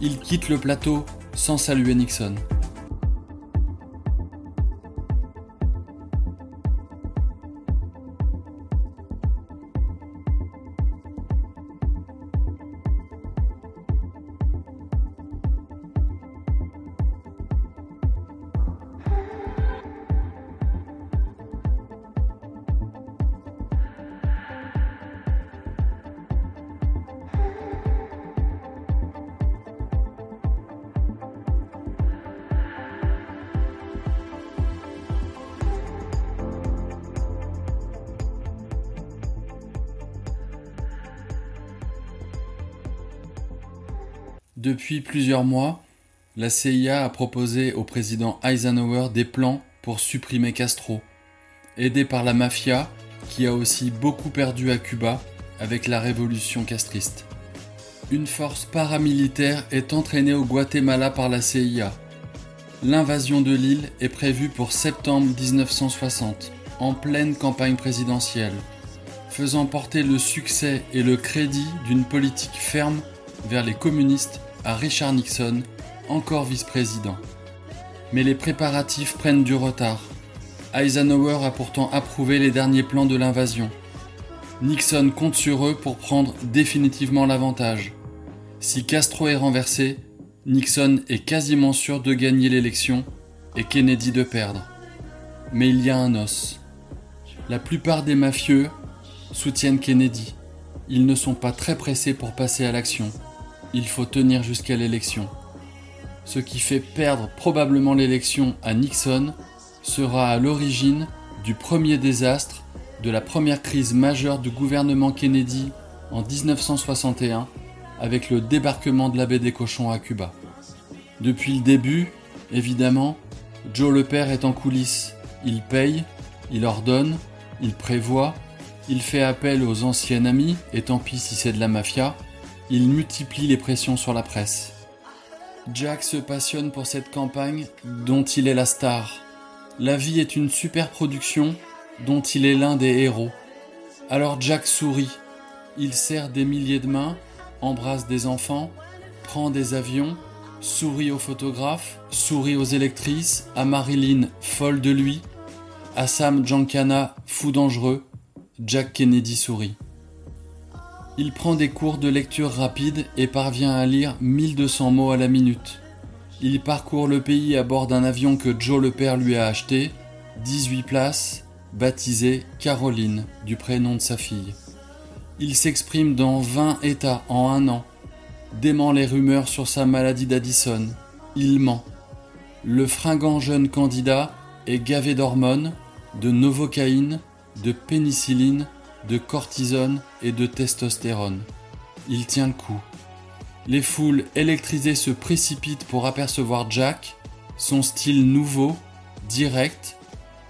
Il quitte le plateau sans saluer Nixon. Depuis plusieurs mois, la CIA a proposé au président Eisenhower des plans pour supprimer Castro, aidé par la mafia qui a aussi beaucoup perdu à Cuba avec la révolution castriste. Une force paramilitaire est entraînée au Guatemala par la CIA. L'invasion de l'île est prévue pour septembre 1960, en pleine campagne présidentielle, faisant porter le succès et le crédit d'une politique ferme vers les communistes à Richard Nixon, encore vice-président. Mais les préparatifs prennent du retard. Eisenhower a pourtant approuvé les derniers plans de l'invasion. Nixon compte sur eux pour prendre définitivement l'avantage. Si Castro est renversé, Nixon est quasiment sûr de gagner l'élection et Kennedy de perdre. Mais il y a un os. La plupart des mafieux soutiennent Kennedy. Ils ne sont pas très pressés pour passer à l'action il faut tenir jusqu'à l'élection. Ce qui fait perdre probablement l'élection à Nixon sera à l'origine du premier désastre de la première crise majeure du gouvernement Kennedy en 1961 avec le débarquement de la baie des cochons à Cuba. Depuis le début, évidemment, Joe le père est en coulisses. Il paye, il ordonne, il prévoit, il fait appel aux anciens amis, et tant pis si c'est de la mafia, il multiplie les pressions sur la presse. Jack se passionne pour cette campagne dont il est la star. La vie est une super production dont il est l'un des héros. Alors Jack sourit. Il serre des milliers de mains, embrasse des enfants, prend des avions, sourit aux photographes, sourit aux électrices, à Marilyn, folle de lui, à Sam Giancana, fou dangereux. Jack Kennedy sourit. Il prend des cours de lecture rapide et parvient à lire 1200 mots à la minute. Il parcourt le pays à bord d'un avion que Joe le père lui a acheté, 18 places, baptisé Caroline, du prénom de sa fille. Il s'exprime dans 20 États en un an, dément les rumeurs sur sa maladie d'Addison. Il ment. Le fringant jeune candidat est gavé d'hormones, de novocaïne, de pénicilline de cortisone et de testostérone. Il tient le coup. Les foules électrisées se précipitent pour apercevoir Jack, son style nouveau, direct,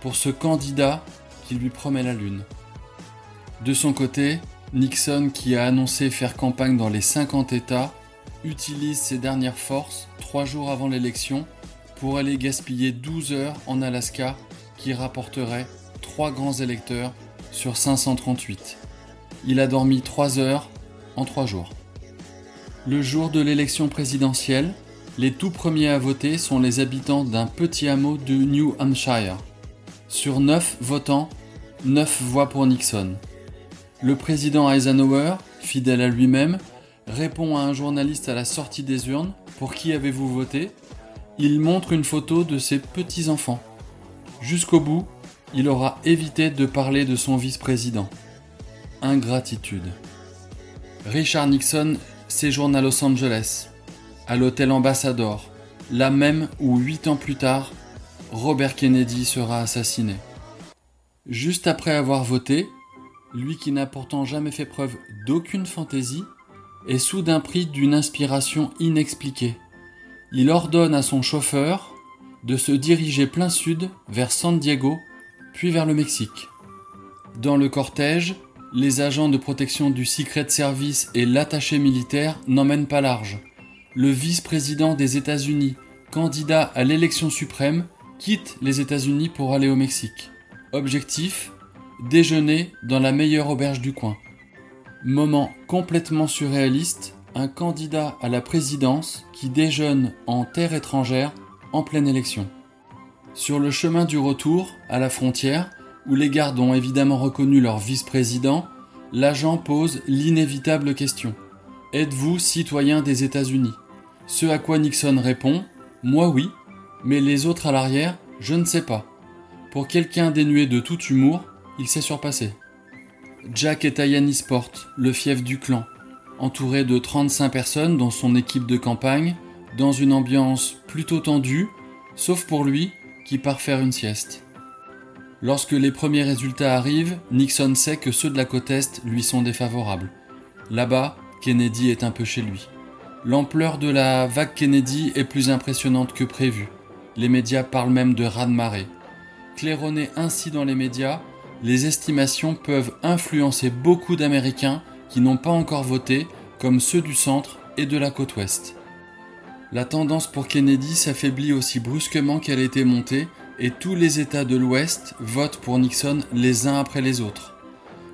pour ce candidat qui lui promet la lune. De son côté, Nixon, qui a annoncé faire campagne dans les 50 États, utilise ses dernières forces trois jours avant l'élection pour aller gaspiller 12 heures en Alaska qui rapporterait trois grands électeurs sur 538. Il a dormi 3 heures en 3 jours. Le jour de l'élection présidentielle, les tout premiers à voter sont les habitants d'un petit hameau du New Hampshire. Sur 9 votants, 9 voix pour Nixon. Le président Eisenhower, fidèle à lui-même, répond à un journaliste à la sortie des urnes Pour qui avez-vous voté? Il montre une photo de ses petits-enfants. Jusqu'au bout, il aura évité de parler de son vice-président. Ingratitude. Richard Nixon séjourne à Los Angeles, à l'hôtel Ambassador, là même où huit ans plus tard, Robert Kennedy sera assassiné. Juste après avoir voté, lui qui n'a pourtant jamais fait preuve d'aucune fantaisie, est soudain pris d'une inspiration inexpliquée. Il ordonne à son chauffeur de se diriger plein sud vers San Diego, puis vers le Mexique. Dans le cortège, les agents de protection du Secret Service et l'attaché militaire n'emmènent pas large. Le vice-président des États-Unis, candidat à l'élection suprême, quitte les États-Unis pour aller au Mexique. Objectif déjeuner dans la meilleure auberge du coin. Moment complètement surréaliste, un candidat à la présidence qui déjeune en terre étrangère en pleine élection. Sur le chemin du retour, à la frontière, où les gardes ont évidemment reconnu leur vice-président, l'agent pose l'inévitable question. Êtes-vous citoyen des États-Unis? Ce à quoi Nixon répond Moi oui, mais les autres à l'arrière, je ne sais pas. Pour quelqu'un dénué de tout humour, il s'est surpassé. Jack est à Yannisport, le fief du clan, entouré de 35 personnes dans son équipe de campagne, dans une ambiance plutôt tendue, sauf pour lui qui part faire une sieste. Lorsque les premiers résultats arrivent, Nixon sait que ceux de la côte Est lui sont défavorables. Là-bas, Kennedy est un peu chez lui. L'ampleur de la vague Kennedy est plus impressionnante que prévu. Les médias parlent même de raz-de-marée. Claironné ainsi dans les médias, les estimations peuvent influencer beaucoup d'Américains qui n'ont pas encore voté, comme ceux du centre et de la côte ouest. La tendance pour Kennedy s'affaiblit aussi brusquement qu'elle été montée et tous les États de l'Ouest votent pour Nixon les uns après les autres.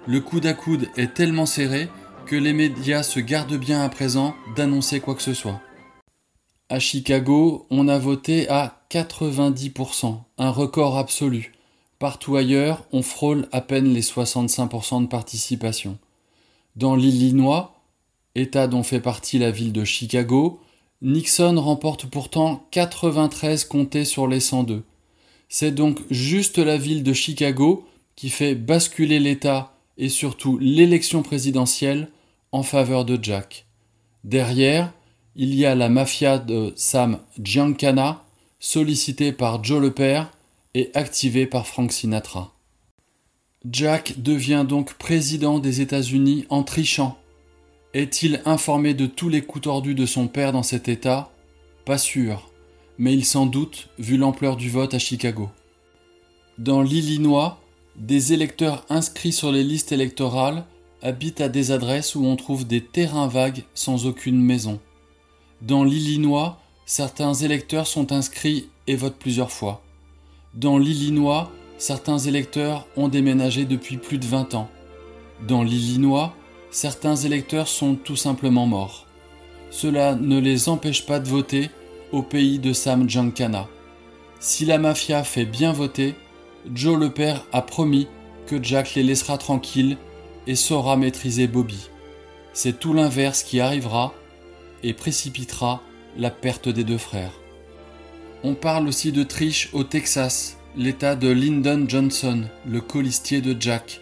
Le coude à coude est tellement serré que les médias se gardent bien à présent d'annoncer quoi que ce soit. À Chicago, on a voté à 90%, un record absolu. Partout ailleurs, on frôle à peine les 65% de participation. Dans l'Illinois, État dont fait partie la ville de Chicago, Nixon remporte pourtant 93 comtés sur les 102. C'est donc juste la ville de Chicago qui fait basculer l'État et surtout l'élection présidentielle en faveur de Jack. Derrière, il y a la mafia de Sam Giancana, sollicitée par Joe le Père et activé par Frank Sinatra. Jack devient donc président des États-Unis en trichant. Est-il informé de tous les coups tordus de son père dans cet État? Pas sûr, mais il s'en doute vu l'ampleur du vote à Chicago. Dans l'Illinois, des électeurs inscrits sur les listes électorales habitent à des adresses où on trouve des terrains vagues sans aucune maison. Dans l'Illinois, certains électeurs sont inscrits et votent plusieurs fois. Dans l'Illinois, certains électeurs ont déménagé depuis plus de 20 ans. Dans l'Illinois, certains électeurs sont tout simplement morts. Cela ne les empêche pas de voter au pays de Sam Giancana. Si la mafia fait bien voter, Joe le père a promis que Jack les laissera tranquilles et saura maîtriser Bobby. C'est tout l'inverse qui arrivera et précipitera la perte des deux frères. On parle aussi de triche au Texas, l'état de Lyndon Johnson, le colistier de Jack.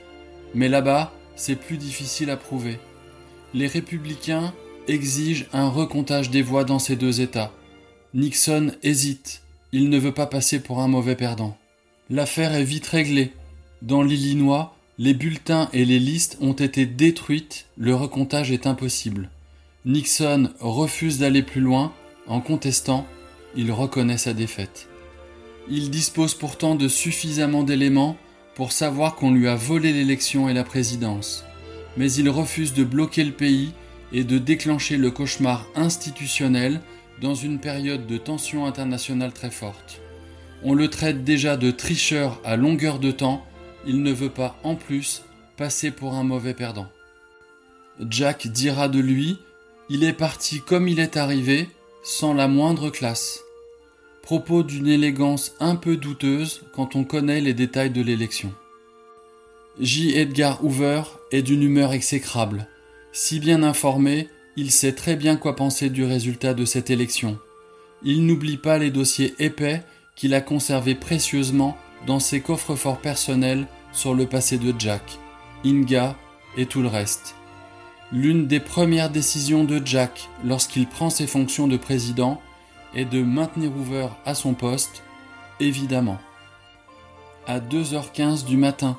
Mais là-bas, c'est plus difficile à prouver. Les républicains exigent un recomptage des voix dans ces deux États. Nixon hésite, il ne veut pas passer pour un mauvais perdant. L'affaire est vite réglée. Dans l'Illinois, les bulletins et les listes ont été détruites, le recomptage est impossible. Nixon refuse d'aller plus loin en contestant il reconnaît sa défaite. Il dispose pourtant de suffisamment d'éléments pour savoir qu'on lui a volé l'élection et la présidence, mais il refuse de bloquer le pays et de déclencher le cauchemar institutionnel dans une période de tension internationale très forte. On le traite déjà de tricheur à longueur de temps, il ne veut pas en plus passer pour un mauvais perdant. Jack dira de lui Il est parti comme il est arrivé, sans la moindre classe. Propos d'une élégance un peu douteuse quand on connaît les détails de l'élection. J. Edgar Hoover est d'une humeur exécrable. Si bien informé, il sait très bien quoi penser du résultat de cette élection. Il n'oublie pas les dossiers épais qu'il a conservés précieusement dans ses coffres-forts personnels sur le passé de Jack, Inga et tout le reste. L'une des premières décisions de Jack lorsqu'il prend ses fonctions de président est de maintenir Hoover à son poste, évidemment. À 2h15 du matin,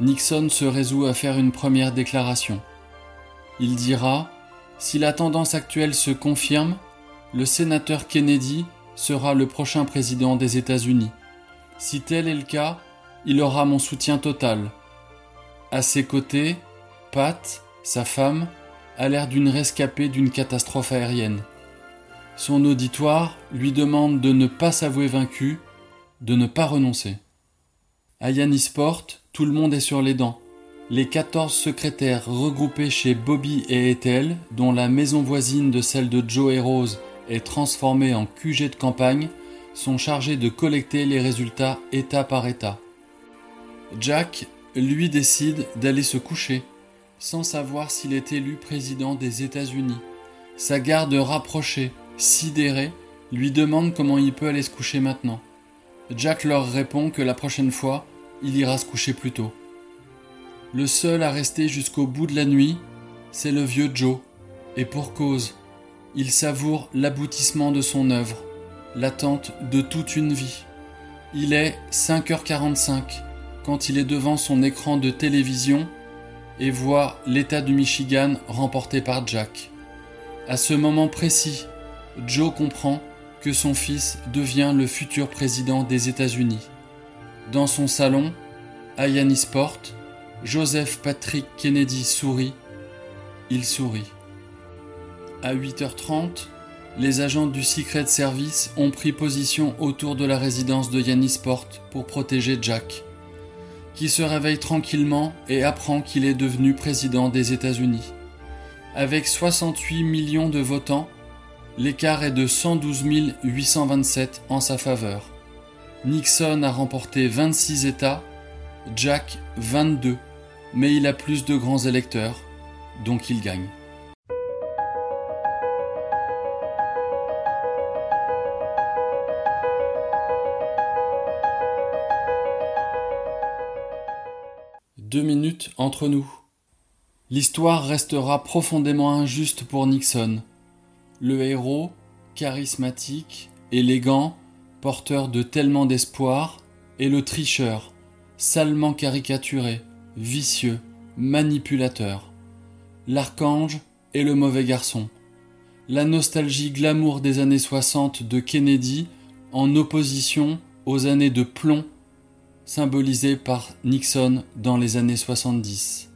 Nixon se résout à faire une première déclaration. Il dira Si la tendance actuelle se confirme, le sénateur Kennedy sera le prochain président des États-Unis. Si tel est le cas, il aura mon soutien total. À ses côtés, Pat, sa femme, a l'air d'une rescapée d'une catastrophe aérienne. Son auditoire lui demande de ne pas s'avouer vaincu, de ne pas renoncer. À Yannisport, tout le monde est sur les dents. Les 14 secrétaires regroupés chez Bobby et Ethel, dont la maison voisine de celle de Joe et Rose est transformée en QG de campagne, sont chargés de collecter les résultats état par état. Jack, lui, décide d'aller se coucher, sans savoir s'il est élu président des États-Unis. Sa garde rapprochée, sidérée, lui demande comment il peut aller se coucher maintenant. Jack leur répond que la prochaine fois, il ira se coucher plus tôt. Le seul à rester jusqu'au bout de la nuit, c'est le vieux Joe, et pour cause, il savoure l'aboutissement de son œuvre, l'attente de toute une vie. Il est 5h45 quand il est devant son écran de télévision et voit l'État du Michigan remporté par Jack. À ce moment précis, Joe comprend que son fils devient le futur président des États-Unis. Dans son salon, à Yannisport, Joseph Patrick Kennedy sourit. Il sourit. À 8h30, les agents du Secret Service ont pris position autour de la résidence de Yannisport pour protéger Jack, qui se réveille tranquillement et apprend qu'il est devenu président des États-Unis. Avec 68 millions de votants, l'écart est de 112 827 en sa faveur. Nixon a remporté 26 États, Jack 22, mais il a plus de grands électeurs, donc il gagne. Deux minutes entre nous. L'histoire restera profondément injuste pour Nixon. Le héros, charismatique, élégant, porteur de tellement d'espoir, et le tricheur, salement caricaturé, vicieux, manipulateur. L'archange et le mauvais garçon. La nostalgie glamour des années 60 de Kennedy en opposition aux années de plomb symbolisées par Nixon dans les années 70.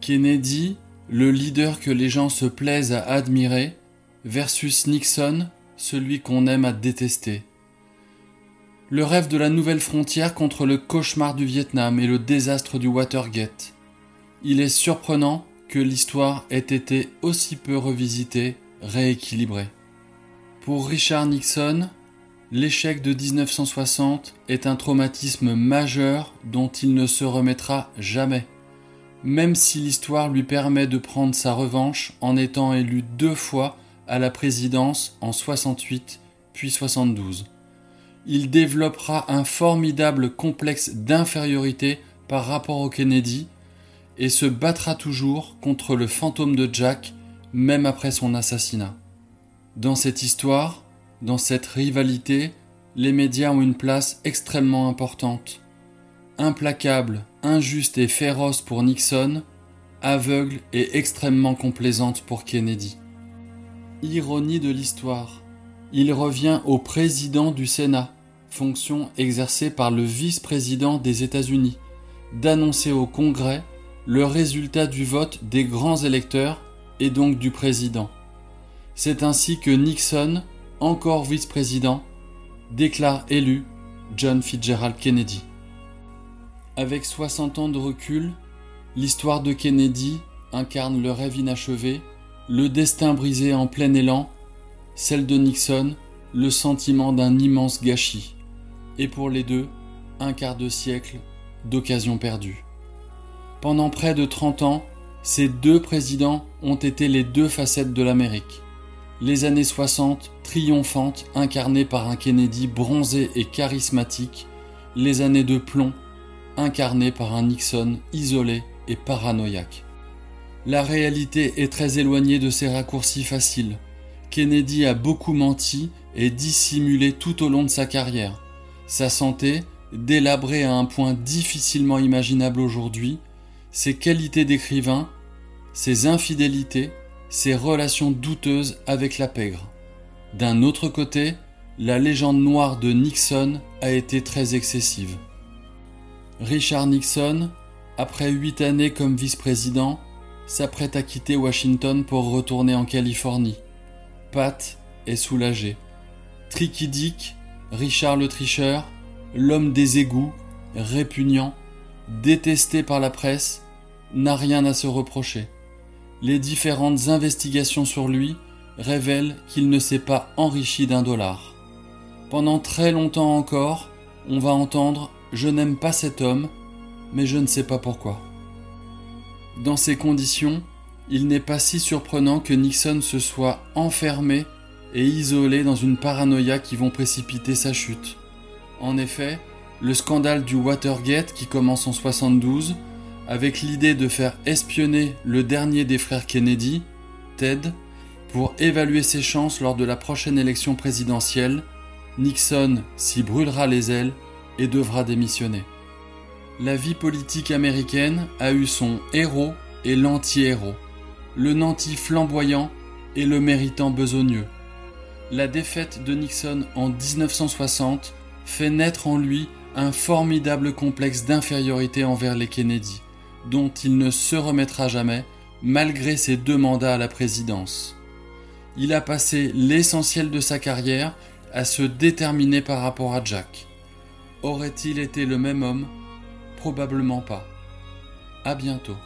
Kennedy, le leader que les gens se plaisent à admirer, versus Nixon, celui qu'on aime à détester. Le rêve de la nouvelle frontière contre le cauchemar du Vietnam et le désastre du Watergate. Il est surprenant que l'histoire ait été aussi peu revisitée, rééquilibrée. Pour Richard Nixon, l'échec de 1960 est un traumatisme majeur dont il ne se remettra jamais, même si l'histoire lui permet de prendre sa revanche en étant élu deux fois à la présidence en 68 puis 72 il développera un formidable complexe d'infériorité par rapport au Kennedy et se battra toujours contre le fantôme de Jack même après son assassinat. Dans cette histoire, dans cette rivalité, les médias ont une place extrêmement importante. Implacable, injuste et féroce pour Nixon, aveugle et extrêmement complaisante pour Kennedy. Ironie de l'histoire. Il revient au président du Sénat, fonction exercée par le vice-président des États-Unis, d'annoncer au Congrès le résultat du vote des grands électeurs et donc du président. C'est ainsi que Nixon, encore vice-président, déclare élu John Fitzgerald Kennedy. Avec 60 ans de recul, L'histoire de Kennedy incarne le rêve inachevé, le destin brisé en plein élan, celle de Nixon, le sentiment d'un immense gâchis, et pour les deux, un quart de siècle d'occasion perdue. Pendant près de 30 ans, ces deux présidents ont été les deux facettes de l'Amérique. Les années 60, triomphantes, incarnées par un Kennedy bronzé et charismatique, les années de plomb, incarnées par un Nixon isolé et paranoïaque. La réalité est très éloignée de ces raccourcis faciles. Kennedy a beaucoup menti et dissimulé tout au long de sa carrière. Sa santé, délabrée à un point difficilement imaginable aujourd'hui, ses qualités d'écrivain, ses infidélités, ses relations douteuses avec la pègre. D'un autre côté, la légende noire de Nixon a été très excessive. Richard Nixon, après huit années comme vice-président, s'apprête à quitter Washington pour retourner en Californie. Pat est soulagé. Tricky Dick, Richard le tricheur, l'homme des égouts, répugnant, détesté par la presse, n'a rien à se reprocher. Les différentes investigations sur lui révèlent qu'il ne s'est pas enrichi d'un dollar. Pendant très longtemps encore, on va entendre Je n'aime pas cet homme, mais je ne sais pas pourquoi. Dans ces conditions, il n'est pas si surprenant que Nixon se soit enfermé et isolé dans une paranoïa qui vont précipiter sa chute. En effet, le scandale du Watergate qui commence en 72, avec l'idée de faire espionner le dernier des frères Kennedy, Ted, pour évaluer ses chances lors de la prochaine élection présidentielle, Nixon s'y brûlera les ailes et devra démissionner. La vie politique américaine a eu son héros et l'anti-héros, le nanti flamboyant et le méritant besogneux. La défaite de Nixon en 1960 fait naître en lui un formidable complexe d'infériorité envers les Kennedy, dont il ne se remettra jamais malgré ses deux mandats à la présidence. Il a passé l'essentiel de sa carrière à se déterminer par rapport à Jack. Aurait-il été le même homme Probablement pas. À bientôt.